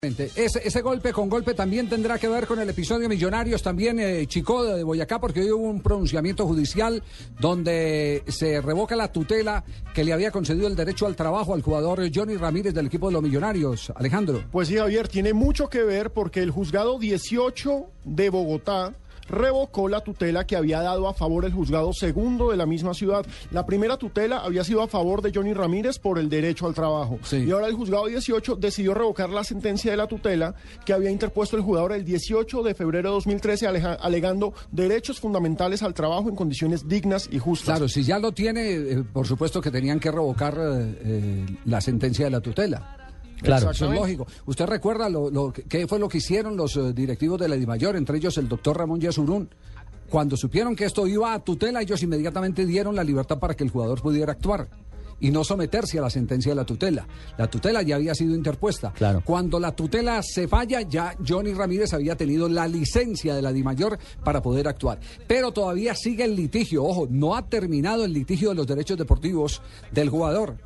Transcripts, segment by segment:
Ese, ese golpe con golpe también tendrá que ver con el episodio Millonarios, también eh, Chico de Boyacá, porque hoy hubo un pronunciamiento judicial donde se revoca la tutela que le había concedido el derecho al trabajo al jugador Johnny Ramírez del equipo de los Millonarios. Alejandro. Pues sí, Javier, tiene mucho que ver porque el juzgado 18 de Bogotá revocó la tutela que había dado a favor el juzgado segundo de la misma ciudad. La primera tutela había sido a favor de Johnny Ramírez por el derecho al trabajo. Sí. Y ahora el juzgado 18 decidió revocar la sentencia de la tutela que había interpuesto el jugador el 18 de febrero de 2013 aleja- alegando derechos fundamentales al trabajo en condiciones dignas y justas. Claro, si ya lo tiene, eh, por supuesto que tenían que revocar eh, eh, la sentencia de la tutela. Claro, eso es lógico. ¿Usted recuerda lo, lo que- qué fue lo que hicieron los eh, directivos de la Dimayor, entre ellos el doctor Ramón Yasurún? Cuando supieron que esto iba a tutela, ellos inmediatamente dieron la libertad para que el jugador pudiera actuar y no someterse a la sentencia de la tutela. La tutela ya había sido interpuesta. Claro. Cuando la tutela se falla, ya Johnny Ramírez había tenido la licencia de la DIMAYOR para poder actuar. Pero todavía sigue el litigio. Ojo, no ha terminado el litigio de los derechos deportivos del jugador.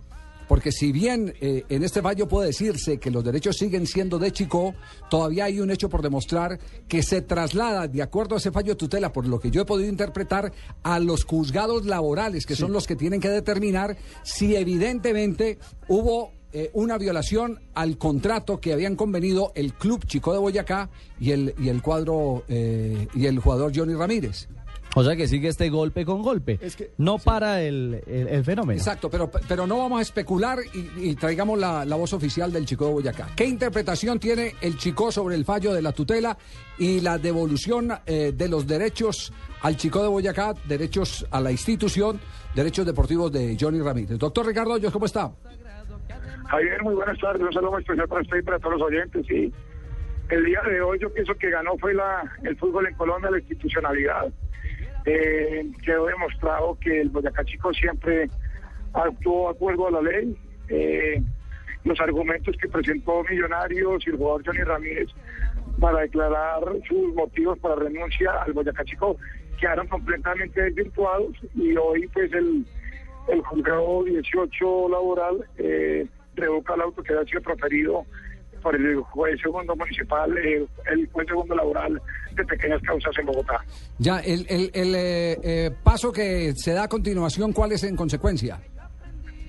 Porque si bien eh, en este fallo puede decirse que los derechos siguen siendo de Chico, todavía hay un hecho por demostrar que se traslada, de acuerdo a ese fallo de tutela, por lo que yo he podido interpretar, a los juzgados laborales, que son los que tienen que determinar si evidentemente hubo eh, una violación al contrato que habían convenido el club Chico de Boyacá y el, y el cuadro eh, y el jugador Johnny Ramírez. O sea que sigue este golpe con golpe. Es que- no para el, el- el fenómeno. Exacto, pero, pero no vamos a especular y, y traigamos la, la voz oficial del Chico de Boyacá. ¿Qué interpretación tiene el Chico sobre el fallo de la tutela y la devolución eh, de los derechos al Chico de Boyacá, derechos a la institución, derechos deportivos de Johnny Ramírez? Doctor Ricardo Hoyos, ¿cómo está? Javier, muy buenas tardes. Un saludo especial para usted y para todos los oyentes. Sí. El día de hoy yo pienso que ganó fue la, el fútbol en Colombia, la institucionalidad. Eh, quedó demostrado que el Boyacá Chico siempre actuó de acuerdo a la ley. Eh, los argumentos que presentó Millonarios y el jugador Johnny Ramírez para declarar sus motivos para renuncia al Boyacá Chico quedaron completamente desvirtuados y hoy pues el, el juzgado 18 laboral eh, revoca el auto que había sido proferido por el juez segundo municipal, eh, el juez segundo laboral de pequeñas causas en Bogotá. Ya, el, el, el, eh, eh, paso que se da a continuación, ¿cuál es en consecuencia?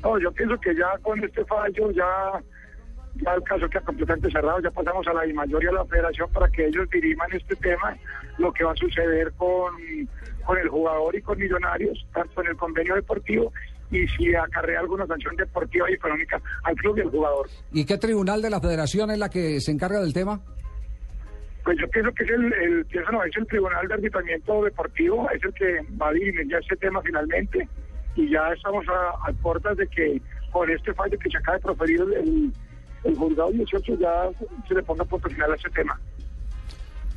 No, yo pienso que ya con este fallo, ya, ya el caso queda completamente cerrado, ya pasamos a la mayoría de la federación para que ellos diriman este tema, lo que va a suceder con, con el jugador y con Millonarios, tanto en el convenio deportivo y si acarrea alguna sanción deportiva y económica al club y al jugador. ¿Y qué tribunal de la federación es la que se encarga del tema? Pues yo pienso que es el, el, pienso no, es el Tribunal de Arbitramiento Deportivo, es el que va a dirimir ya este tema finalmente y ya estamos a, a puertas de que con este fallo que se acaba de proferir el, el, juzgado 18 ya se le ponga punto final a este tema.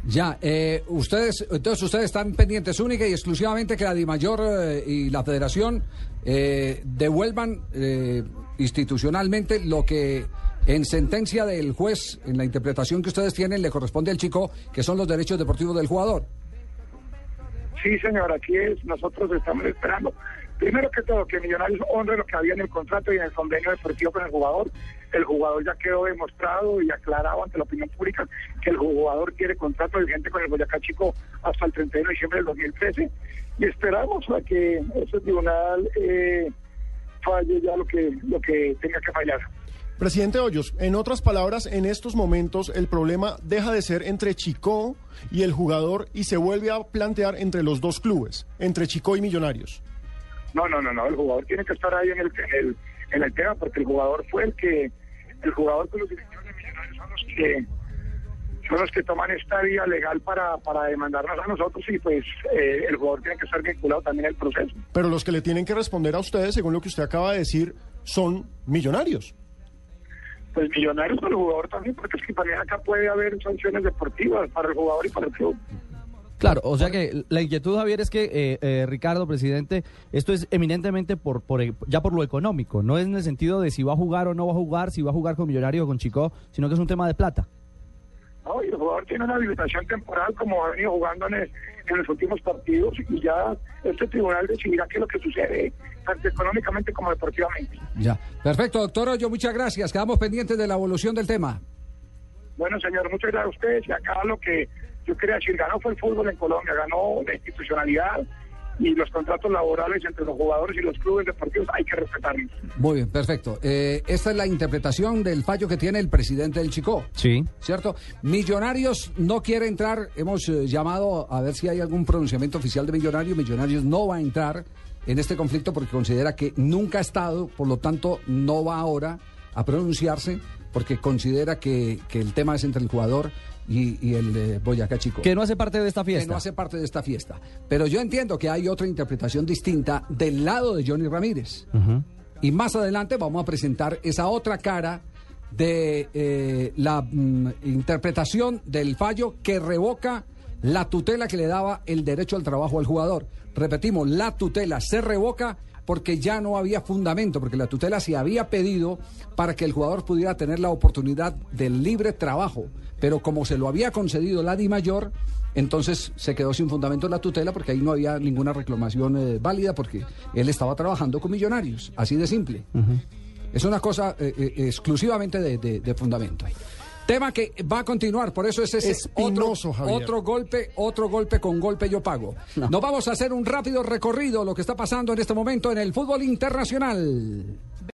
Ya, eh, ustedes, entonces ustedes están pendientes única y exclusivamente que la DIMAYOR eh, y la Federación eh, devuelvan eh, institucionalmente lo que en sentencia del juez, en la interpretación que ustedes tienen, le corresponde al chico, que son los derechos deportivos del jugador. Sí, señor, aquí es, nosotros estamos esperando. Primero que todo, que Millonarios honre lo que había en el contrato y en el convenio deportivo con el jugador. El jugador ya quedó demostrado y aclarado ante la opinión pública que el jugador quiere contrato vigente con el Boyacá Chico hasta el 31 de diciembre del 2013. Y esperamos a que ese tribunal eh, falle ya lo que, lo que tenga que fallar. Presidente Hoyos, en otras palabras, en estos momentos el problema deja de ser entre Chico y el jugador y se vuelve a plantear entre los dos clubes, entre Chico y Millonarios. No, no, no, no, el jugador tiene que estar ahí en el, en el, en el tema porque el jugador fue el que, el jugador con los directivos de Millonarios son los que son los que toman esta vía legal para, para demandarnos a nosotros y pues eh, el jugador tiene que estar vinculado también al proceso. Pero los que le tienen que responder a ustedes, según lo que usted acaba de decir, son millonarios. pues millonarios para el jugador también, porque es que también acá puede haber sanciones deportivas para el jugador y para el club. Claro, o sea que la inquietud, Javier, es que, eh, eh, Ricardo, presidente, esto es eminentemente por, por ya por lo económico, no es en el sentido de si va a jugar o no va a jugar, si va a jugar con Millonario o con Chico, sino que es un tema de plata. No, y el jugador tiene una habilitación temporal como ha venido jugando en, el- en los últimos partidos y ya este tribunal decidirá qué es lo que sucede, tanto económicamente como deportivamente. Ya. Perfecto, doctor Hoyo, muchas gracias. Quedamos pendientes de la evolución del tema. Bueno, señor, muchas gracias a ustedes. Y acá lo que yo quería decir, ganó fue el fútbol en Colombia, ganó la institucionalidad y los contratos laborales entre los jugadores y los clubes deportivos hay que respetarlos. Muy bien, perfecto. Eh, esta es la interpretación del fallo que tiene el presidente del Chico. Sí. ¿Cierto? Millonarios no quiere entrar. Hemos eh, llamado a ver si hay algún pronunciamiento oficial de Millonarios. Millonarios no va a entrar en este conflicto porque considera que nunca ha estado, por lo tanto, no va ahora a pronunciarse porque considera que, que el tema es entre el jugador y, y el eh, Boyacá Chico. Que no hace parte de esta que fiesta. no hace parte de esta fiesta. Pero yo entiendo que hay otra interpretación distinta del lado de Johnny Ramírez. Y más adelante vamos a presentar esa otra cara de eh, la mm, interpretación del fallo que revoca la tutela que le daba el derecho al trabajo al jugador. Repetimos, la tutela se revoca porque ya no había fundamento, porque la tutela se había pedido para que el jugador pudiera tener la oportunidad del libre trabajo, pero como se lo había concedido la Di Mayor, entonces se quedó sin fundamento la tutela porque ahí no había ninguna reclamación eh, válida porque él estaba trabajando con millonarios, así de simple. Es una cosa eh, eh, exclusivamente de, de- de fundamento. Tema que va a continuar, por eso es ese Espinoso, otro, otro golpe, otro golpe con golpe yo pago. Nos vamos a hacer un rápido recorrido lo que está pasando en este momento en el fútbol internacional.